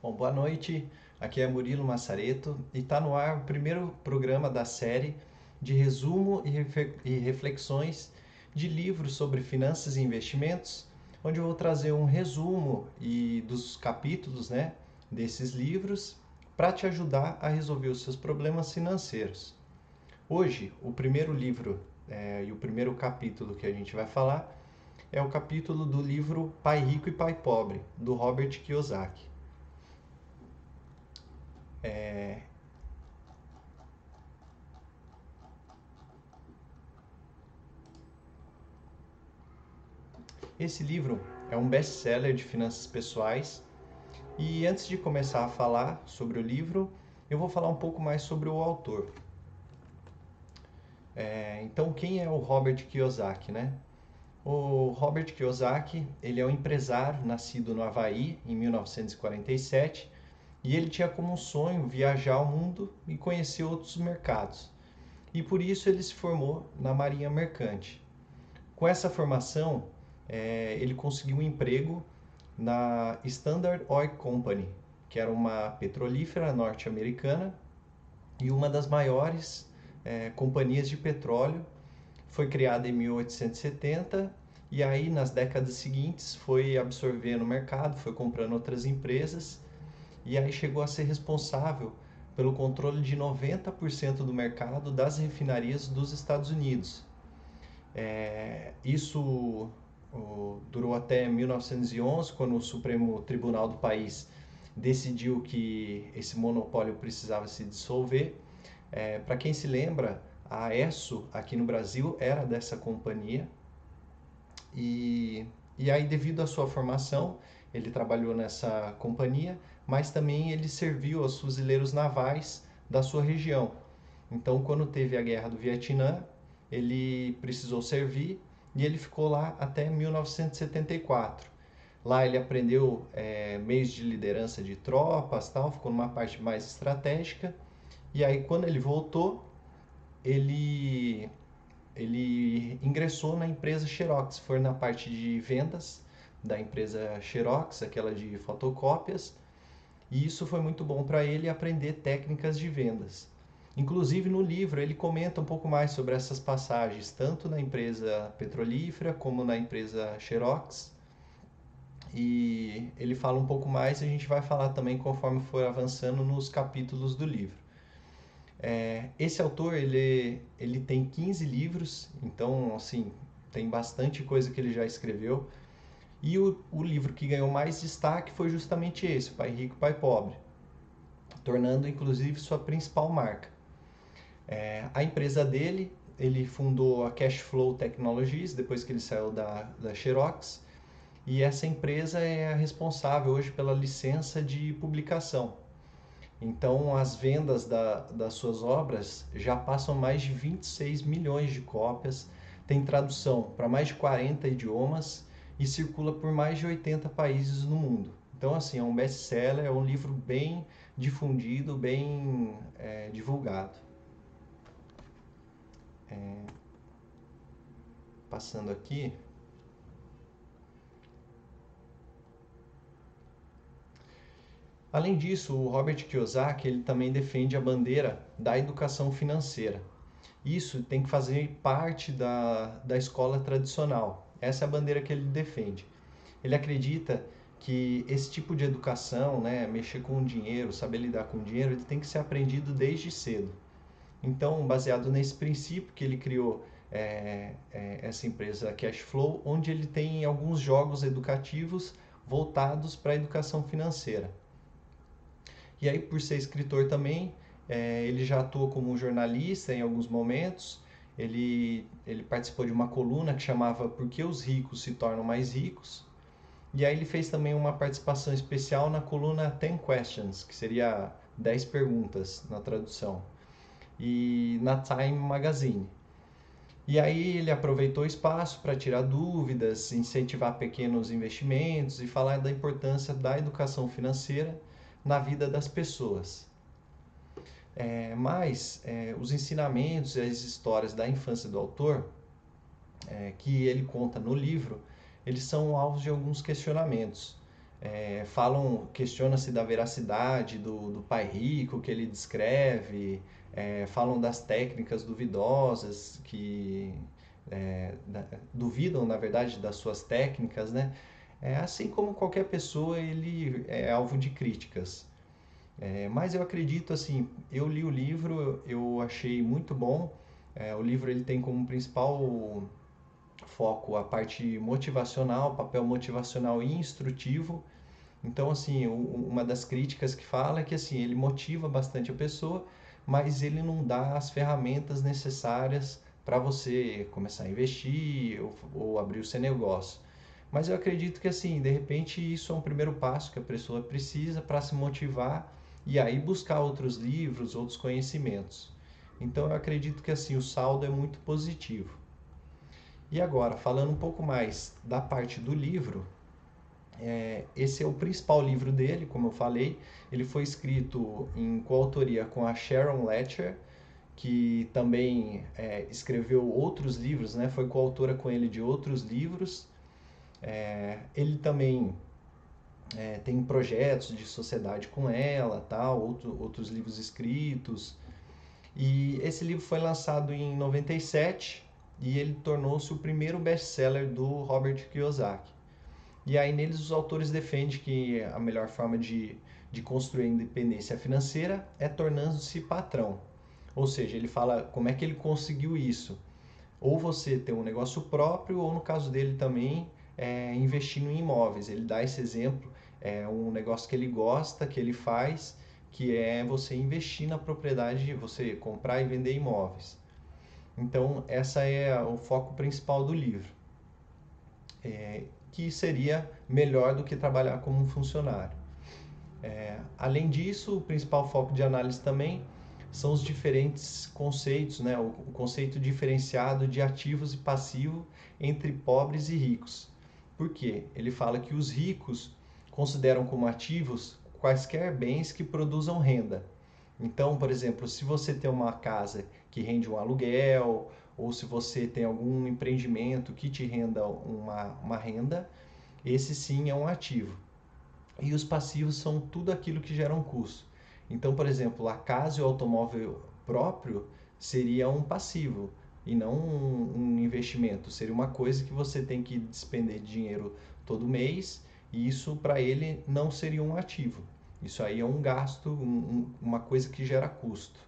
Bom, boa noite. Aqui é Murilo Massareto e está no ar o primeiro programa da série de resumo e reflexões de livros sobre finanças e investimentos, onde eu vou trazer um resumo e dos capítulos, né, desses livros para te ajudar a resolver os seus problemas financeiros. Hoje, o primeiro livro é, e o primeiro capítulo que a gente vai falar é o capítulo do livro Pai Rico e Pai Pobre, do Robert Kiyosaki. É... Esse livro é um best-seller de finanças pessoais e antes de começar a falar sobre o livro, eu vou falar um pouco mais sobre o autor. É, então, quem é o Robert Kiyosaki, né? O Robert Kiyosaki, ele é um empresário nascido no Havaí em 1947 e ele tinha como sonho viajar ao mundo e conhecer outros mercados. E por isso ele se formou na Marinha Mercante. Com essa formação, é, ele conseguiu um emprego na Standard Oil Company, que era uma petrolífera norte-americana e uma das maiores é, companhias de petróleo. Foi criada em 1870 e aí nas décadas seguintes foi absorvendo o mercado, foi comprando outras empresas e aí chegou a ser responsável pelo controle de 90% do mercado das refinarias dos Estados Unidos. É, isso o, durou até 1911, quando o Supremo Tribunal do país decidiu que esse monopólio precisava se dissolver. É, Para quem se lembra, a ESSO aqui no Brasil era dessa companhia e, e aí devido à sua formação ele trabalhou nessa companhia mas também ele serviu aos fuzileiros navais da sua região. Então, quando teve a guerra do Vietnã, ele precisou servir e ele ficou lá até 1974. Lá ele aprendeu é, meios de liderança de tropas, tal, ficou numa parte mais estratégica. E aí, quando ele voltou, ele ele ingressou na empresa Xerox, foi na parte de vendas da empresa Xerox, aquela de fotocópias, e isso foi muito bom para ele aprender técnicas de vendas. Inclusive no livro ele comenta um pouco mais sobre essas passagens, tanto na empresa petrolífera como na empresa Xerox. E ele fala um pouco mais e a gente vai falar também conforme for avançando nos capítulos do livro. É, esse autor ele, ele tem 15 livros, então assim tem bastante coisa que ele já escreveu. E o, o livro que ganhou mais destaque foi justamente esse, Pai Rico, Pai Pobre, tornando inclusive sua principal marca. É, a empresa dele, ele fundou a Cashflow Technologies, depois que ele saiu da, da Xerox, e essa empresa é a responsável hoje pela licença de publicação. Então, as vendas da, das suas obras já passam mais de 26 milhões de cópias, tem tradução para mais de 40 idiomas e circula por mais de 80 países no mundo. Então, assim, é um best-seller, é um livro bem difundido, bem é, divulgado. É, passando aqui. Além disso, o Robert Kiyosaki ele também defende a bandeira da educação financeira. Isso tem que fazer parte da, da escola tradicional, essa é a bandeira que ele defende. Ele acredita que esse tipo de educação, né, mexer com o dinheiro, saber lidar com o dinheiro, ele tem que ser aprendido desde cedo. Então, baseado nesse princípio que ele criou é, é, essa empresa Cashflow, onde ele tem alguns jogos educativos voltados para a educação financeira. E aí, por ser escritor também, é, ele já atua como jornalista em alguns momentos ele, ele participou de uma coluna que chamava Por que os ricos se tornam mais ricos? E aí ele fez também uma participação especial na coluna Ten Questions, que seria 10 perguntas na tradução, e na Time Magazine. E aí ele aproveitou o espaço para tirar dúvidas, incentivar pequenos investimentos e falar da importância da educação financeira na vida das pessoas. É, mas é, os ensinamentos e as histórias da infância do autor, é, que ele conta no livro, eles são alvos de alguns questionamentos. é, falam, questiona-se da veracidade do, do pai rico que ele descreve, é, falam das técnicas duvidosas que é, da, duvidam, na verdade, das suas técnicas, né? É, assim como qualquer pessoa, ele é alvo de críticas. É, mas eu acredito assim, eu li o livro, eu achei muito bom. É, o livro ele tem como principal foco a parte motivacional, papel motivacional e instrutivo. Então, assim, uma das críticas que fala é que assim, ele motiva bastante a pessoa, mas ele não dá as ferramentas necessárias para você começar a investir ou, ou, abrir o seu negócio. Mas eu acredito que assim, de repente isso é um primeiro passo que a pessoa precisa para se motivar e aí buscar outros livros, outros conhecimentos. Então eu acredito que assim o saldo é muito positivo. E agora, falando um pouco mais da parte do livro, é, esse é o principal livro dele, como eu falei. Ele foi escrito em coautoria com a Sharon Letcher, que também é, escreveu outros livros, né? foi coautora com ele de outros livros. É, ele também é, tem projetos de sociedade com ela, tal, outro, outros livros escritos. E esse livro foi lançado em 97 e ele tornou-se o primeiro best-seller do Robert Kiyosaki. E aí neles os autores defendem que a melhor forma de, de construir independência financeira é tornando-se patrão. Ou seja, ele fala como é que ele conseguiu isso. Ou você ter um negócio próprio, ou no caso dele também, é, investindo em imóveis. Ele dá esse exemplo, é um negócio que ele gosta, que ele faz, que é você investir na propriedade, você comprar e vender imóveis. Então, essa é o foco principal do livro, é, que seria melhor do que trabalhar como um funcionário. É, além disso, o principal foco de análise também são os diferentes conceitos, né? o, o conceito diferenciado de ativos e passivo entre pobres e ricos. Por quê? Ele fala que os ricos consideram como ativos quaisquer bens que produzam renda. Então, por exemplo, se você tem uma casa que rende um aluguel, ou se você tem algum empreendimento que te renda uma, uma renda, esse sim é um ativo. E os passivos são tudo aquilo que gera um custo. Então, por exemplo, a casa e o automóvel próprio seria um passivo e não um, um investimento. Seria uma coisa que você tem que despender dinheiro todo mês e isso para ele não seria um ativo. Isso aí é um gasto, um, uma coisa que gera custo.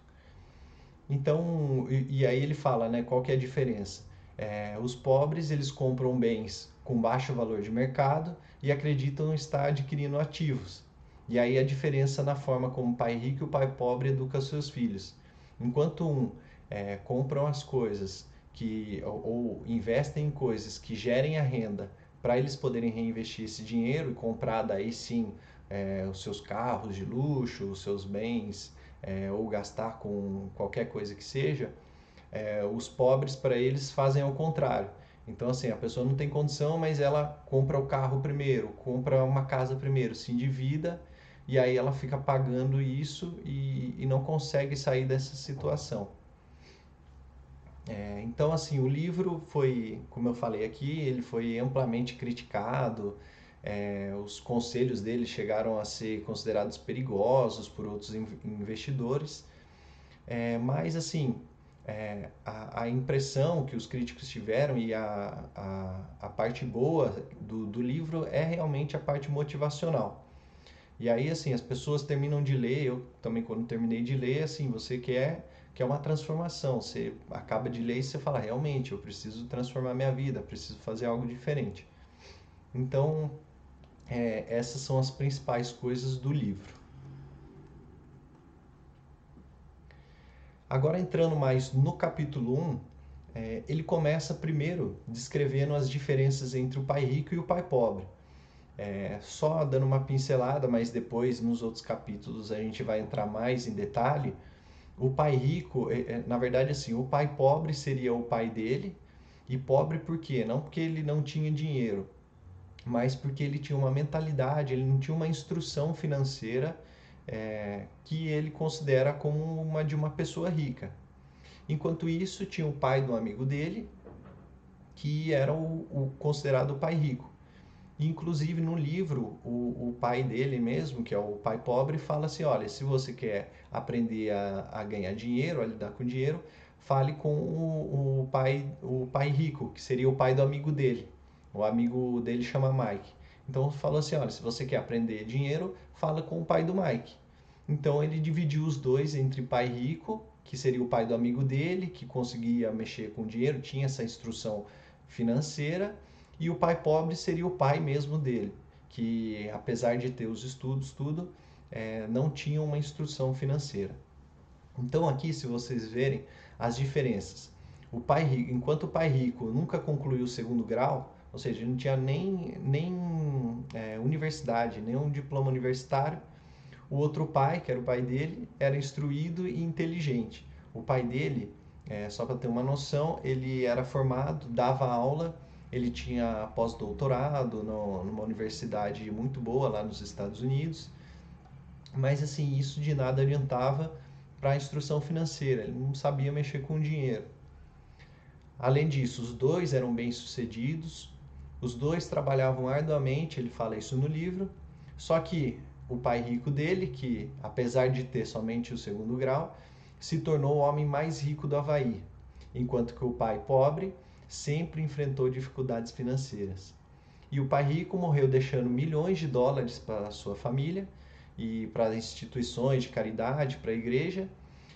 Então, e, e, aí ele fala, né, qual que é a diferença? É, os pobres eles compram bens com baixo valor de mercado e acreditam estar adquirindo ativos. E aí a diferença na forma como o pai rico e o pai pobre educa seus filhos. Enquanto um é, compram as coisas que ou, ou investem em coisas que gerem a renda para eles poderem reinvestir esse dinheiro e comprar daí sim é, os seus carros de luxo, os seus bens é, ou gastar com qualquer coisa que seja, é, os pobres para eles fazem ao contrário. Então assim a pessoa não tem condição, mas ela compra o carro primeiro, compra uma casa primeiro, se endivida e aí ela fica pagando isso e, e não consegue sair dessa situação. É, então, assim, o livro foi, como eu falei aqui, ele foi amplamente criticado. É, os conselhos dele chegaram a ser considerados perigosos por outros investidores. É, mas, assim, é, a, a, impressão que os críticos tiveram e a, a, a parte boa do, do livro é realmente a parte motivacional. E aí, assim, as pessoas terminam de ler, eu também quando terminei de ler, assim, você quer que é uma transformação. Você acaba de ler e você fala, realmente, eu preciso transformar minha vida, preciso fazer algo diferente. Então, é, essas são as principais coisas do livro. Agora, entrando mais no capítulo 1, é, ele começa primeiro descrevendo as diferenças entre o pai rico e o pai pobre. É, só dando uma pincelada, mas depois nos outros capítulos a gente vai entrar mais em detalhe o pai rico, é, é, na verdade, assim, o pai pobre seria o pai dele, e pobre por quê? Não porque ele não tinha dinheiro, mas porque ele tinha uma mentalidade, ele não tinha uma instrução financeira é, que ele considera como uma de uma pessoa rica. Enquanto isso, tinha o pai do amigo dele, que era o, o considerado pai rico. Inclusive no livro, o, o pai dele mesmo, que é o pai pobre, fala assim: olha, se você quer aprender a, a ganhar dinheiro, a lidar com dinheiro, fale com o, o, pai, o pai rico, que seria o pai do amigo dele. O amigo dele chama Mike. Então falou assim: olha, se você quer aprender dinheiro, fala com o pai do Mike. Então ele dividiu os dois entre pai rico, que seria o pai do amigo dele, que conseguia mexer com dinheiro, tinha essa instrução financeira e o pai pobre seria o pai mesmo dele, que apesar de ter os estudos, tudo, é, não tinha uma instrução financeira. Então aqui, se vocês verem as diferenças, o pai rico, enquanto o pai rico nunca concluiu o segundo grau, ou seja, não tinha nem, nem é, universidade, nenhum diploma universitário, o outro pai, que era o pai dele, era instruído e inteligente. O pai dele, é, só para ter uma noção, ele era formado, dava aula ele tinha pós-doutorado numa universidade muito boa lá nos Estados Unidos, mas assim, isso de nada adiantava para a instrução financeira, ele não sabia mexer com dinheiro. Além disso, os dois eram bem-sucedidos, os dois trabalhavam arduamente, ele fala isso no livro, só que o pai rico dele, que apesar de ter somente o segundo grau, se tornou o homem mais rico do Havaí, enquanto que o pai pobre sempre enfrentou dificuldades financeiras. E o pai rico morreu deixando milhões de dólares para sua família e para instituições de caridade, para a igreja,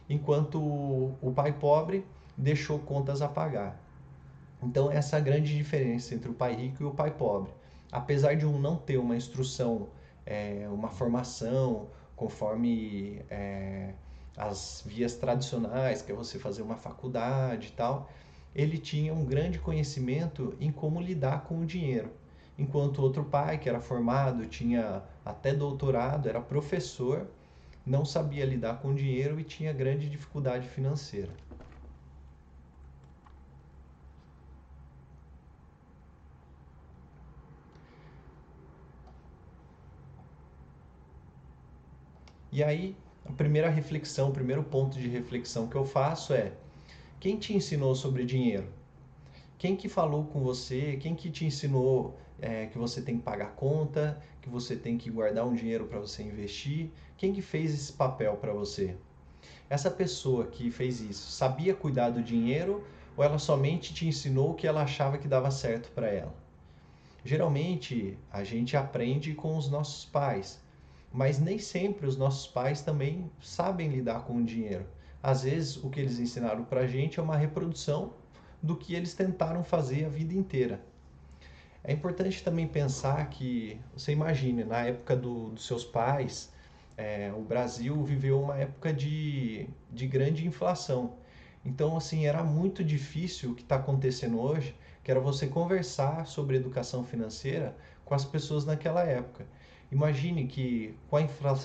enquanto o pai pobre deixou contas a pagar. Então, essa é a grande diferença entre o pai rico e o pai pobre. Apesar de um não ter uma instrução, é, uma formação conforme é, as vias tradicionais, que é você fazer uma faculdade e tal, ele tinha um grande conhecimento em como lidar com o dinheiro. Enquanto outro pai, que era formado, tinha até doutorado, era professor, não sabia lidar com o dinheiro e tinha grande dificuldade financeira. E aí, a primeira reflexão, o primeiro ponto de reflexão que eu faço é: quem te ensinou sobre dinheiro? Quem que falou com você? Quem que te ensinou é, que você tem que pagar conta, que você tem que guardar um dinheiro para você investir? Quem que fez esse papel para você? Essa pessoa que fez isso sabia cuidar do dinheiro ou ela somente te ensinou o que ela achava que dava certo para ela? Geralmente a gente aprende com os nossos pais, mas nem sempre os nossos pais também sabem lidar com o dinheiro às vezes o que eles ensinaram para a gente é uma reprodução do que eles tentaram fazer a vida inteira. É importante também pensar que, você imagine, na época do, dos seus pais, é, o Brasil viveu uma época de, de grande inflação. Então, assim, era muito difícil o que está acontecendo hoje, que era você conversar sobre educação financeira com as pessoas naquela época. Imagine que com a, infla,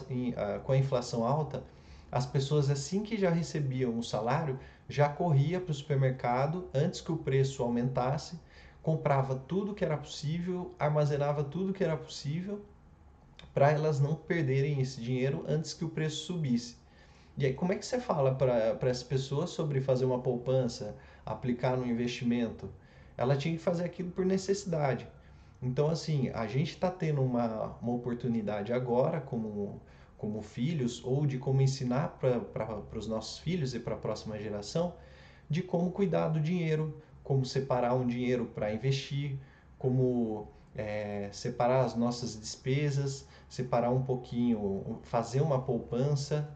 com a inflação alta, as pessoas assim que já recebiam o salário já corria para o supermercado antes que o preço aumentasse, comprava tudo que era possível, armazenava tudo que era possível para elas não perderem esse dinheiro antes que o preço subisse. E aí, como é que você fala para as pessoas sobre fazer uma poupança, aplicar no investimento? Ela tinha que fazer aquilo por necessidade. Então, assim, a gente está tendo uma, uma oportunidade agora, como como filhos ou de como ensinar para os nossos filhos e para a próxima geração de como cuidar do dinheiro, como separar um dinheiro para investir, como é, separar as nossas despesas, separar um pouquinho, fazer uma poupança,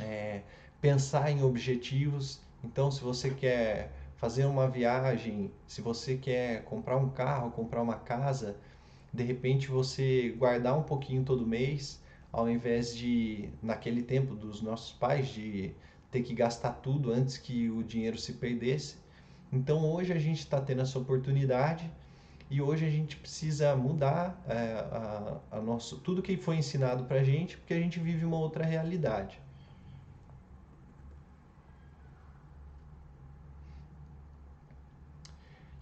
é, pensar em objetivos. Então, se você quer fazer uma viagem, se você quer comprar um carro, comprar uma casa, de repente você guardar um pouquinho todo mês ao invés de, naquele tempo dos nossos pais, de ter que gastar tudo antes que o dinheiro se perdesse. Então hoje a gente está tendo essa oportunidade e hoje a gente precisa mudar é, a, a nosso, tudo que foi ensinado para a gente, porque a gente vive uma outra realidade.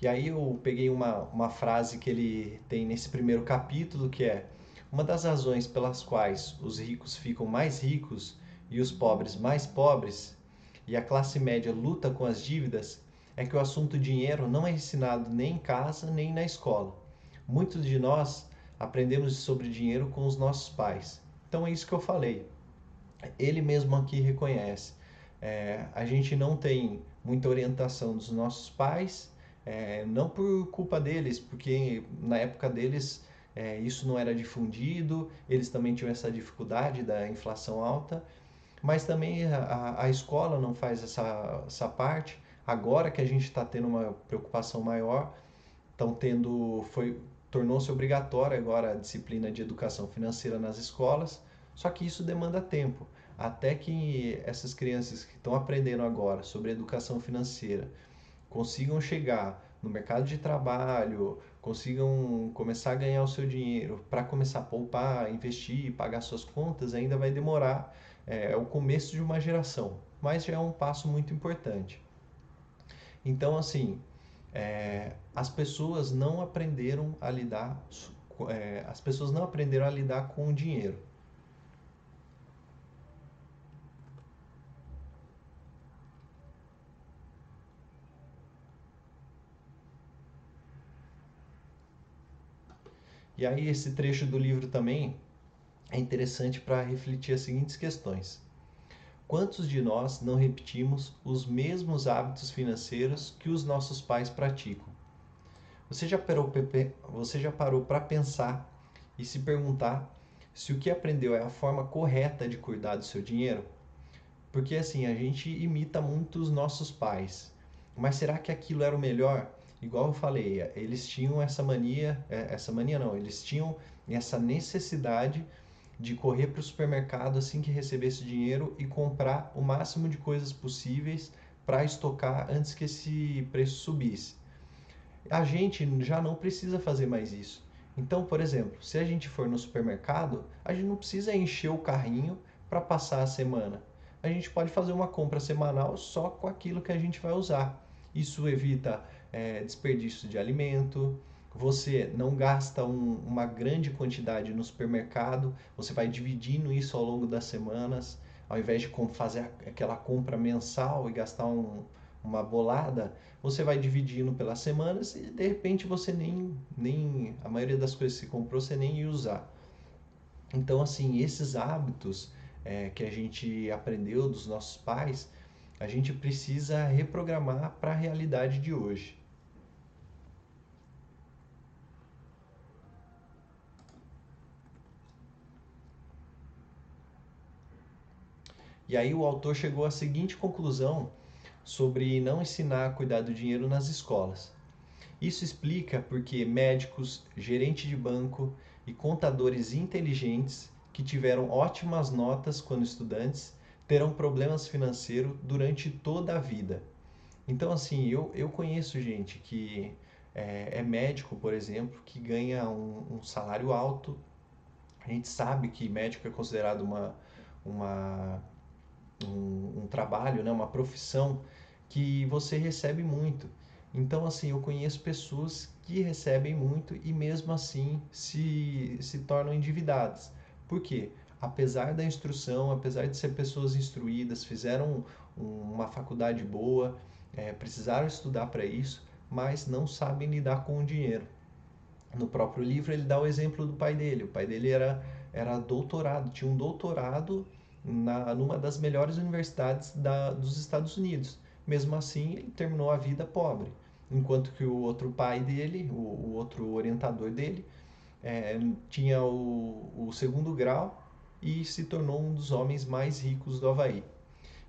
E aí eu peguei uma, uma frase que ele tem nesse primeiro capítulo, que é uma das razões pelas quais os ricos ficam mais ricos e os pobres mais pobres, e a classe média luta com as dívidas, é que o assunto dinheiro não é ensinado nem em casa nem na escola. Muitos de nós aprendemos sobre dinheiro com os nossos pais. Então é isso que eu falei. Ele mesmo aqui reconhece. É, a gente não tem muita orientação dos nossos pais, é, não por culpa deles, porque na época deles é, isso não era difundido, eles também tinham essa dificuldade da inflação alta, mas também a, a escola não faz essa, essa parte. Agora que a gente está tendo uma preocupação maior, estão tendo, foi tornou-se obrigatória agora a disciplina de educação financeira nas escolas, só que isso demanda tempo. Até que essas crianças que estão aprendendo agora sobre educação financeira consigam chegar no mercado de trabalho, consigam começar a ganhar o seu dinheiro para começar a poupar, investir, pagar suas contas, ainda vai demorar. É, é o começo de uma geração, mas já é um passo muito importante. Então, assim, é, as pessoas não aprenderam a lidar, é, as pessoas não aprenderam a lidar com o dinheiro. E aí esse trecho do livro também é interessante para refletir as seguintes questões. Quantos de nós não repetimos os mesmos hábitos financeiros que os nossos pais praticam? Você já parou, para pensar e se perguntar se o que aprendeu é a forma correta de cuidar do seu dinheiro? Porque assim, a gente imita muito os nossos pais. Mas será que aquilo era o melhor? Igual eu falei, eles tinham essa mania, é, essa mania não, eles tinham essa necessidade de correr para o supermercado assim que recebesse dinheiro e comprar o máximo de coisas possíveis para estocar antes que esse preço subisse. A gente já não precisa fazer mais isso. Então, por exemplo, se a gente for no supermercado, a gente não precisa encher o carrinho para passar a semana. A gente pode fazer uma compra semanal só com aquilo que a gente vai usar. Isso evita é, desperdício de alimento, você não gasta um, uma grande quantidade no supermercado, você vai dividindo isso ao longo das semanas, ao invés de fazer aquela compra mensal e gastar um, uma bolada, você vai dividindo pelas semanas e de repente você nem, nem a maioria das coisas que você comprou você nem ia usar. Então, assim, esses hábitos é, que a gente aprendeu dos nossos pais, a gente precisa reprogramar para a realidade de hoje. E aí o autor chegou à seguinte conclusão sobre não ensinar a cuidar do dinheiro nas escolas. Isso explica porque médicos, gerente de banco e contadores inteligentes que tiveram ótimas notas quando estudantes terão problemas financeiros durante toda a vida. Então, assim, eu, eu conheço gente que é, é médico, por exemplo, que ganha um, um, salário alto. A gente sabe que médico é considerado uma, uma um, um trabalho, né, uma profissão que você recebe muito. Então, assim, eu conheço pessoas que recebem muito e mesmo assim se, se tornam endividadas. Por quê? Apesar da instrução, apesar de ser pessoas instruídas, fizeram uma faculdade boa, é, precisaram estudar para isso, mas não sabem lidar com o dinheiro. No próprio livro ele dá o exemplo do pai dele. O pai dele era, era doutorado, tinha um doutorado na, numa das melhores universidades da, dos Estados Unidos. Mesmo assim, ele terminou a vida pobre. Enquanto que o outro pai dele, o, o outro orientador dele, é, tinha o, o segundo grau e se tornou um dos homens mais ricos do Havaí.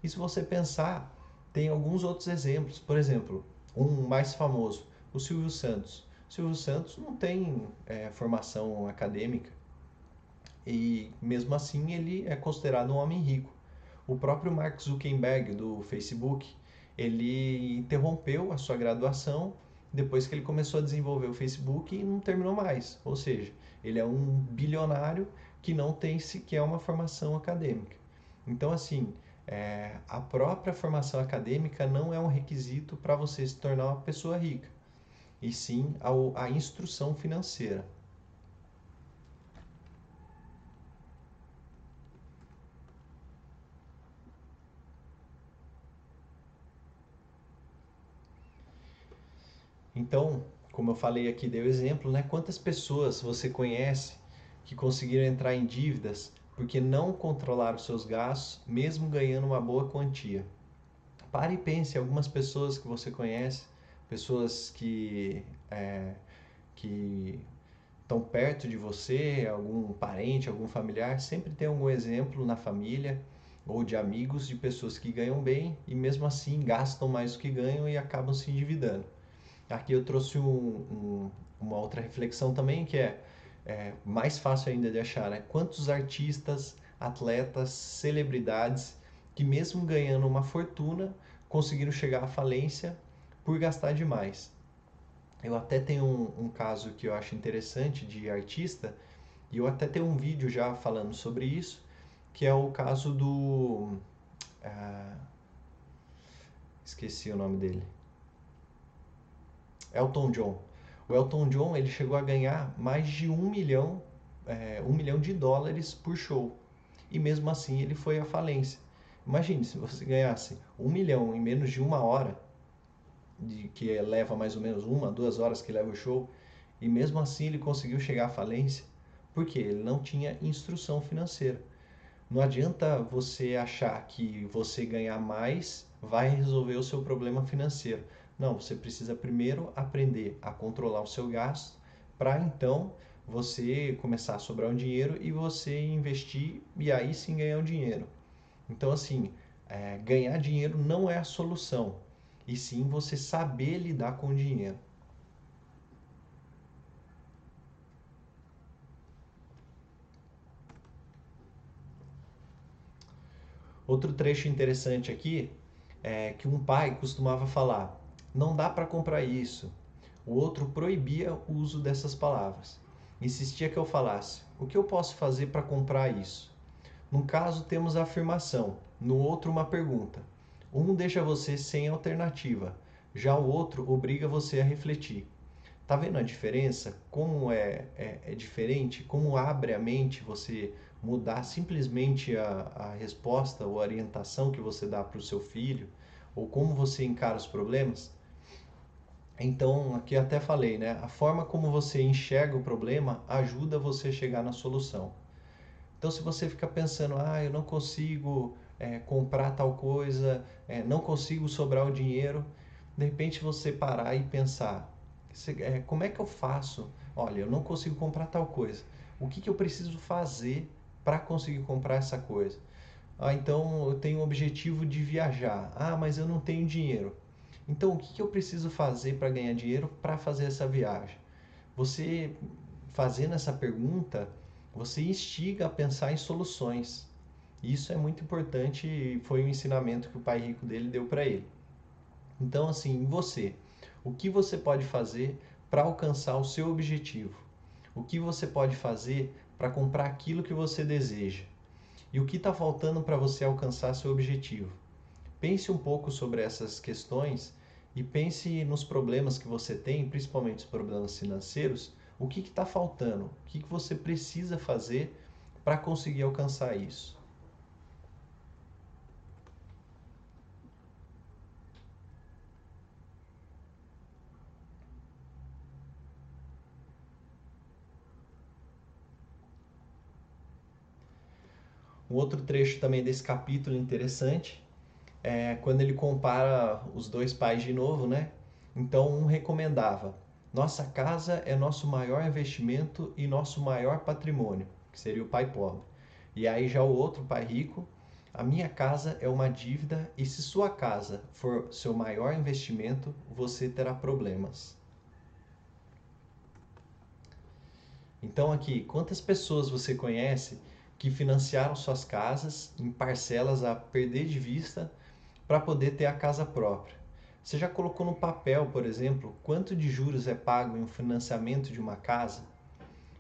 E se você pensar, tem alguns outros exemplos. Por exemplo, um mais famoso, o Silvio Santos. O Silvio Santos não tem é, formação acadêmica, e mesmo assim ele é considerado um homem rico. O próprio Mark Zuckerberg do Facebook, ele interrompeu a sua graduação depois que ele começou a desenvolver o Facebook e não terminou mais. Ou seja, ele é um bilionário que não tem sequer uma formação acadêmica. Então, assim, é, a própria formação acadêmica não é um requisito para você se tornar uma pessoa rica, e sim a, a instrução financeira. Então, como eu falei aqui, dei o exemplo, né? Quantas pessoas você conhece que conseguiram entrar em dívidas porque não controlaram seus gastos, mesmo ganhando uma boa quantia? Pare e pense, algumas pessoas que você conhece, pessoas que, é, que estão perto de você, algum parente, algum familiar, sempre tem algum exemplo na família ou de amigos de pessoas que ganham bem e mesmo assim gastam mais do que ganham e acabam se endividando. Aqui eu trouxe um, um, uma outra reflexão também que é, é, mais fácil ainda de achar, né? Quantos artistas, atletas, celebridades que mesmo ganhando uma fortuna conseguiram chegar à falência por gastar demais. Eu até tenho um, um, caso que eu acho interessante de artista, e eu até tenho um vídeo já falando sobre isso, que é o caso do. Uh, esqueci o nome dele. Elton John. O Elton John ele chegou a ganhar mais de um milhão, é, um milhão de dólares por show. E mesmo assim ele foi à falência. Imagine se você ganhasse um milhão em menos de uma hora, de, que leva mais ou menos uma, duas horas que leva o show, e mesmo assim ele conseguiu chegar à falência, porque ele não tinha instrução financeira. Não adianta você achar que você ganhar mais vai resolver o seu problema financeiro. Não, você precisa primeiro aprender a controlar o seu gasto para então você começar a sobrar um dinheiro e você investir e aí sim ganhar um dinheiro. Então, assim, é, ganhar dinheiro não é a solução e sim você saber lidar com o dinheiro. Outro trecho interessante aqui é que um pai costumava falar: não dá para comprar isso. O outro proibia o uso dessas palavras. Insistia que eu falasse: o que eu posso fazer para comprar isso? Num caso, temos a afirmação, no outro, uma pergunta. Um deixa você sem alternativa, já o outro obriga você a refletir. Tá vendo a diferença? Como é, é, é diferente? Como abre a mente você mudar simplesmente a, a resposta ou orientação que você dá para o seu filho? Ou como você encara os problemas? Então, aqui até falei, né? A forma como você enxerga o problema ajuda você a chegar na solução. Então, se você fica pensando, ah, eu não consigo é, comprar tal coisa, é, não consigo sobrar o dinheiro, de repente você parar e pensar, é, como é que eu faço? Olha, eu não consigo comprar tal coisa. O que, que eu preciso fazer para conseguir comprar essa coisa? Ah, então eu tenho o objetivo de viajar. Ah, mas eu não tenho dinheiro. Então o que, eu preciso fazer para ganhar dinheiro para fazer essa viagem? Você fazendo essa pergunta, você instiga a pensar em soluções. Isso é muito importante e foi um ensinamento que o pai rico dele deu para ele. Então, assim, você, o que você pode fazer para alcançar o seu objetivo? O que você pode fazer para comprar aquilo que você deseja? E o que está faltando para você alcançar seu objetivo? Pense um pouco sobre essas questões e pense nos problemas que você tem, principalmente os problemas financeiros. O que está faltando? O que, que você precisa fazer para conseguir alcançar isso? Um outro trecho também desse capítulo interessante é quando ele compara os dois pais de novo, né? Então um recomendava: nossa casa é nosso maior investimento e nosso maior patrimônio, que seria o pai pobre. E aí já o outro pai rico, a minha casa é uma dívida e se sua casa for seu maior investimento, você terá problemas. Então aqui, quantas pessoas você conhece que financiaram suas casas em parcelas a perder de vista para poder ter a casa própria. Você já colocou no papel, por exemplo, quanto de juros é pago em um financiamento de uma casa?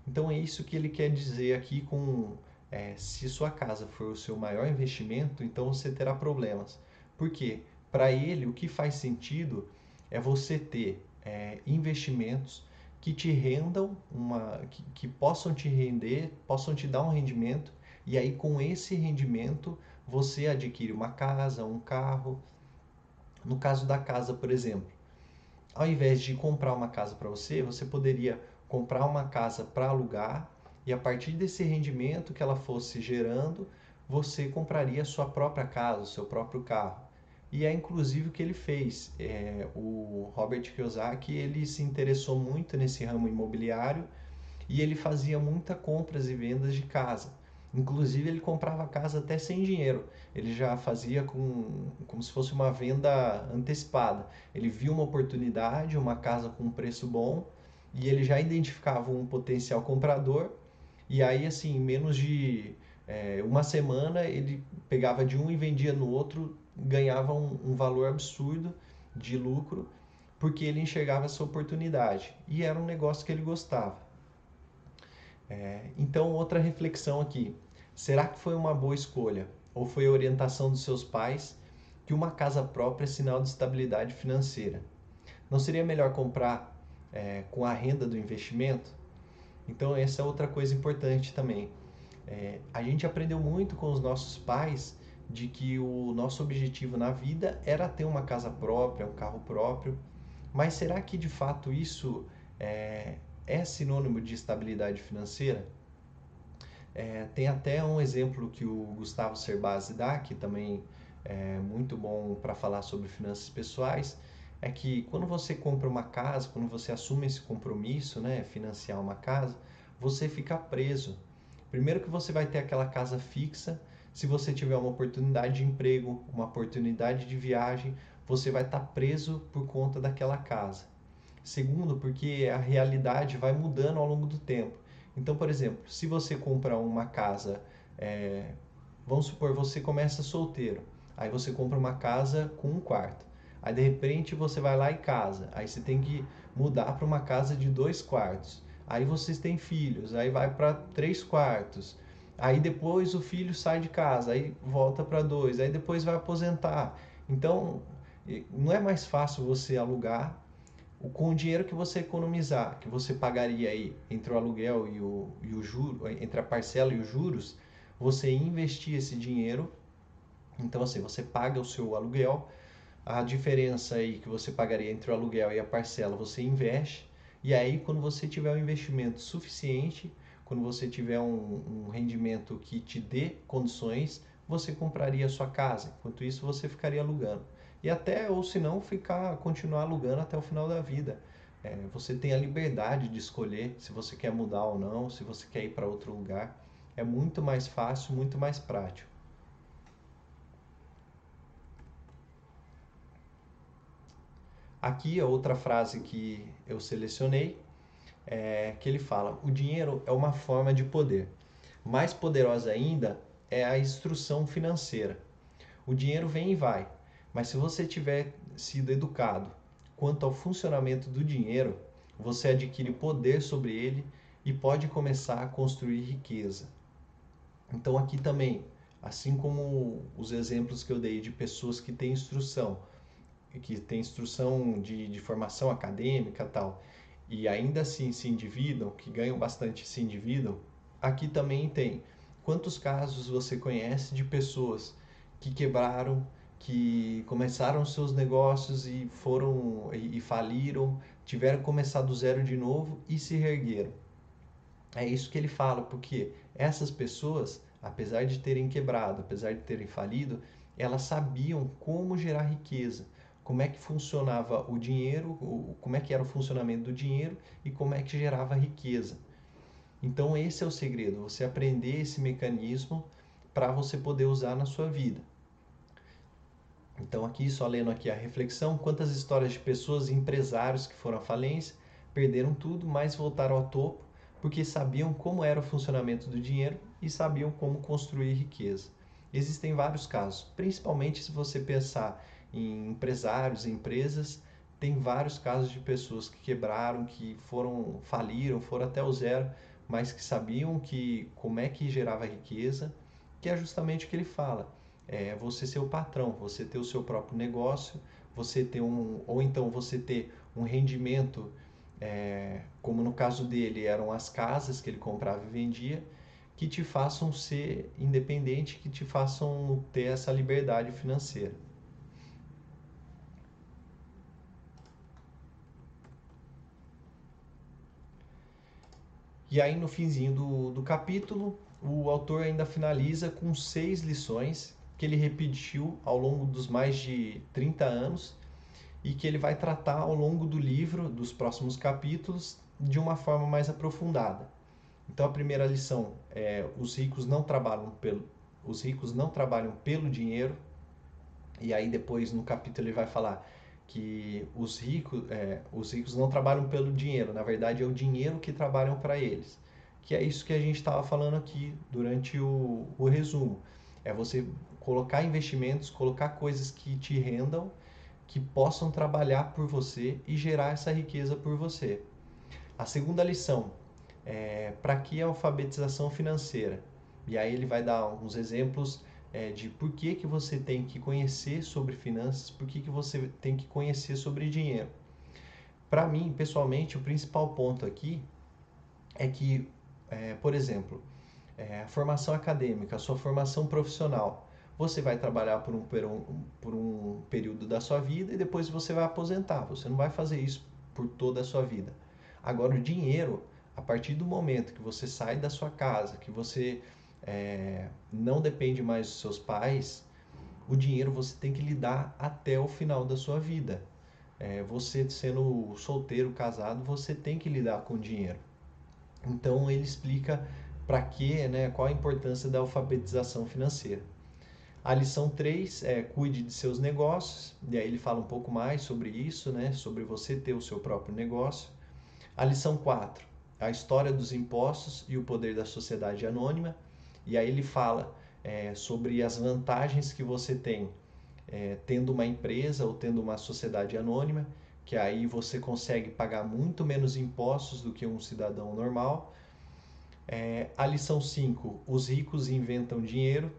Então é isso que ele quer dizer aqui com é, se sua casa for o seu maior investimento, então você terá problemas. Por quê? Para ele, o que faz sentido é você ter é, investimentos que te rendam uma que, que possam te render, possam te dar um rendimento e aí com esse rendimento você adquire uma casa, um carro. No caso da casa, por exemplo, ao invés de comprar uma casa para você, você poderia comprar uma casa para alugar e a partir desse rendimento que ela fosse gerando, você compraria a sua própria casa, o seu próprio carro. E é inclusive o que ele fez. É, o Robert Kiyosaki ele se interessou muito nesse ramo imobiliário e ele fazia muitas compras e vendas de casa. Inclusive ele comprava casa até sem dinheiro. Ele já fazia com, como se fosse uma venda antecipada. Ele viu uma oportunidade, uma casa com um preço bom e ele já identificava um potencial comprador. E aí assim, em menos de é, uma semana ele pegava de um e vendia no outro, ganhava um, um valor absurdo de lucro porque ele enxergava essa oportunidade e era um negócio que ele gostava. É, então, outra reflexão aqui: será que foi uma boa escolha ou foi a orientação dos seus pais que uma casa própria é sinal de estabilidade financeira? Não seria melhor comprar é, com a renda do investimento? Então, essa é outra coisa importante também. É, a gente aprendeu muito com os nossos pais de que o nosso objetivo na vida era ter uma casa própria, um carro próprio. Mas será que de fato isso é, é sinônimo de estabilidade financeira? É, tem até um exemplo que o Gustavo Cerbasi dá, que também é muito bom para falar sobre finanças pessoais, é que quando você compra uma casa, quando você assume esse compromisso, né, financiar uma casa, você fica preso. Primeiro que você vai ter aquela casa fixa, se você tiver uma oportunidade de emprego, uma oportunidade de viagem, você vai estar preso por conta daquela casa. Segundo, porque a realidade vai mudando ao longo do tempo. Então, por exemplo, se você comprar uma casa, é, vamos supor, você começa solteiro, aí você compra uma casa com um quarto. Aí de repente você vai lá e casa, aí você tem que mudar para uma casa de dois quartos. Aí vocês têm filhos, aí vai para três quartos. Aí depois o filho sai de casa, aí volta para dois, aí depois vai aposentar. Então, não é mais fácil você alugar com o dinheiro que você economizar, que você pagaria aí entre o aluguel e o, e o juro, entre a parcela e os juros, você investir esse dinheiro. Então, assim, você paga o seu aluguel, a diferença aí que você pagaria entre o aluguel e a parcela, você investe, e aí quando você tiver um investimento suficiente, quando você tiver um, um rendimento que te dê condições, você compraria a sua casa. Enquanto isso, você ficaria alugando e até, ou se não, ficar, continuar alugando até o final da vida. É, você tem a liberdade de escolher se você quer mudar ou não, se você quer ir para outro lugar. É muito mais fácil, muito mais prático. Aqui a outra frase que eu selecionei é que ele fala: o dinheiro é uma forma de poder. Mais poderosa ainda é a instrução financeira. O dinheiro vem e vai, mas se você tiver sido educado quanto ao funcionamento do dinheiro, você adquire poder sobre ele e pode começar a construir riqueza. Então aqui também, assim como os exemplos que eu dei de pessoas que têm instrução, que têm instrução de, de formação acadêmica tal, e ainda assim se endividam, que ganham bastante se endividam, aqui também tem quantos casos você conhece de pessoas que quebraram que começaram seus negócios e foram e, e faliram, tiveram que começar do zero de novo e se reergueram. É isso que ele fala, porque essas pessoas, apesar de terem quebrado, apesar de terem falido, elas sabiam como gerar riqueza, como é que funcionava o dinheiro, como é que era o funcionamento do dinheiro e como é que gerava riqueza. Então esse é o segredo, você aprender esse mecanismo para você poder usar na sua vida. Então aqui, só lendo aqui a reflexão, quantas histórias de pessoas empresários que foram à falência, perderam tudo, mas voltaram ao topo, porque sabiam como era o funcionamento do dinheiro e sabiam como construir riqueza. Existem vários casos, principalmente se você pensar em empresários, empresas, tem vários casos de pessoas que quebraram, que foram faliram, foram até o zero, mas que sabiam que como é que gerava riqueza, que é justamente o que ele fala é você ser o patrão, você ter o seu próprio negócio, você ter um, ou então você ter um rendimento, é, como no caso dele eram as casas que ele comprava e vendia, que te façam ser independente, que te façam ter essa liberdade financeira. E aí no finzinho do, do capítulo, o autor ainda finaliza com seis lições que ele repetiu ao longo dos mais de 30 anos e que ele vai tratar ao longo do livro, dos próximos capítulos, de uma forma mais aprofundada. Então a primeira lição é os ricos não trabalham pelo os ricos não trabalham pelo dinheiro. E aí depois no capítulo ele vai falar que os ricos, é, os ricos não trabalham pelo dinheiro, na verdade é o dinheiro que trabalham para eles. Que é isso que a gente estava falando aqui durante o, o resumo. É você colocar investimentos, colocar coisas que te rendam, que possam trabalhar por você e gerar essa riqueza por você. A segunda lição é para que a alfabetização financeira? E aí ele vai dar uns exemplos é, de por que, que você tem que conhecer sobre finanças, por que, que você tem que conhecer sobre dinheiro. Para mim, pessoalmente, o principal ponto aqui é que, é, por exemplo, é, a formação acadêmica, a sua formação profissional, você vai trabalhar por um, por, um, por um período da sua vida e depois você vai aposentar. Você não vai fazer isso por toda a sua vida. Agora, o dinheiro, a partir do momento que você sai da sua casa, que você é, não depende mais dos seus pais, o dinheiro você tem que lidar até o final da sua vida. É, você sendo solteiro, casado, você tem que lidar com o dinheiro. Então ele explica para que, né, qual a importância da alfabetização financeira. A lição 3 é cuide de seus negócios, e aí ele fala um pouco mais sobre isso, né, sobre você ter o seu próprio negócio. A lição 4, a história dos impostos e o poder da sociedade anônima, e aí ele fala é, sobre as vantagens que você tem é, tendo uma empresa ou tendo uma sociedade anônima, que aí você consegue pagar muito menos impostos do que um cidadão normal. É, a lição 5, os ricos inventam dinheiro,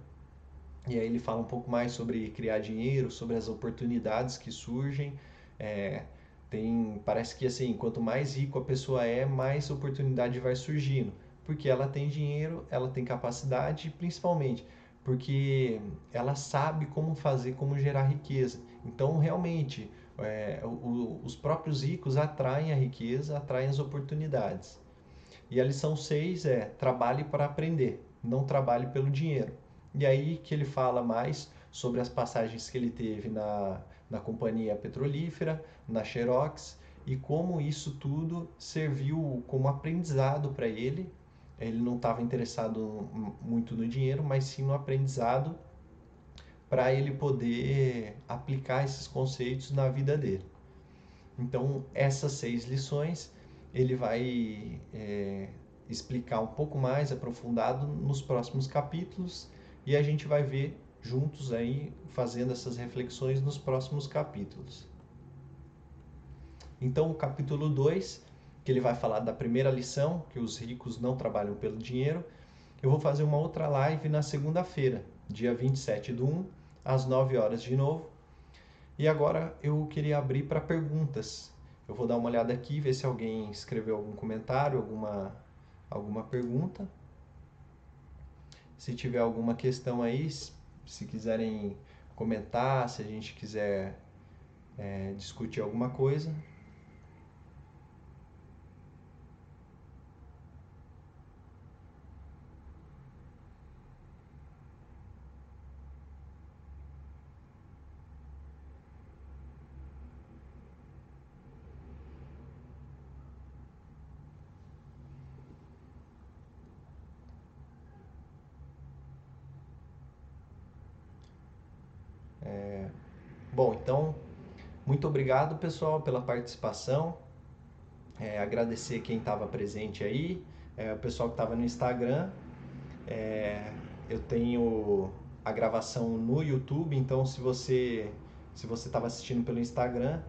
e aí ele fala um pouco mais sobre criar dinheiro, sobre as oportunidades que surgem. É, tem, parece que assim, quanto mais rico a pessoa é, mais oportunidade vai surgindo, porque ela tem dinheiro, ela tem capacidade, principalmente porque ela sabe como fazer, como gerar riqueza. Então, realmente, é, o, os próprios ricos atraem a riqueza, atraem as oportunidades. E a lição 6 é trabalhe para aprender, não trabalhe pelo dinheiro. E aí que ele fala mais sobre as passagens que ele teve na, na companhia petrolífera, na Xerox, e como isso tudo serviu como aprendizado para ele. Ele não estava interessado muito no dinheiro, mas sim no aprendizado para ele poder aplicar esses conceitos na vida dele. Então, essas seis lições ele vai é, explicar um pouco mais aprofundado nos próximos capítulos e a gente vai ver juntos aí fazendo essas reflexões nos próximos capítulos. Então, o capítulo 2, que ele vai falar da primeira lição, que os ricos não trabalham pelo dinheiro, eu vou fazer uma outra live na segunda-feira, dia 27 do 1, às 9 horas de novo. E agora eu queria abrir para perguntas. Eu vou dar uma olhada aqui, ver se alguém escreveu algum comentário, alguma, alguma pergunta. Se tiver alguma questão aí, se quiserem comentar, se a gente quiser é, discutir alguma coisa, Bom, então, muito obrigado, pessoal, pela participação. É, agradecer quem estava presente aí, é, o pessoal que estava no Instagram. É, eu tenho a gravação no YouTube, então se você se você estava assistindo pelo Instagram,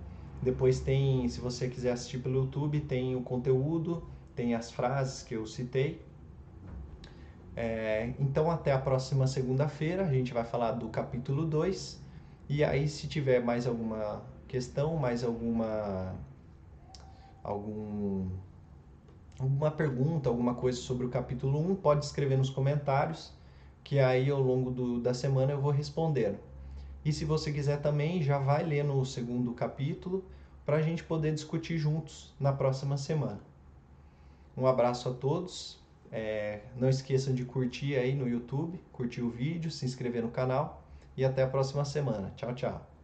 depois tem, se você quiser assistir pelo YouTube, tem o conteúdo, tem as frases que eu citei. É, então até a próxima segunda-feira, a gente vai falar do capítulo 2 e aí, se tiver mais alguma questão, mais alguma algum alguma pergunta, alguma coisa sobre o capítulo 1, pode escrever nos comentários, que aí ao longo do, da semana eu vou respondendo. E se você quiser também, já vai ler no segundo capítulo para a gente poder discutir juntos na próxima semana. Um abraço a todos. É, não esqueçam de curtir aí no YouTube, curtir o vídeo, se inscrever no canal e até a próxima semana. Tchau, tchau.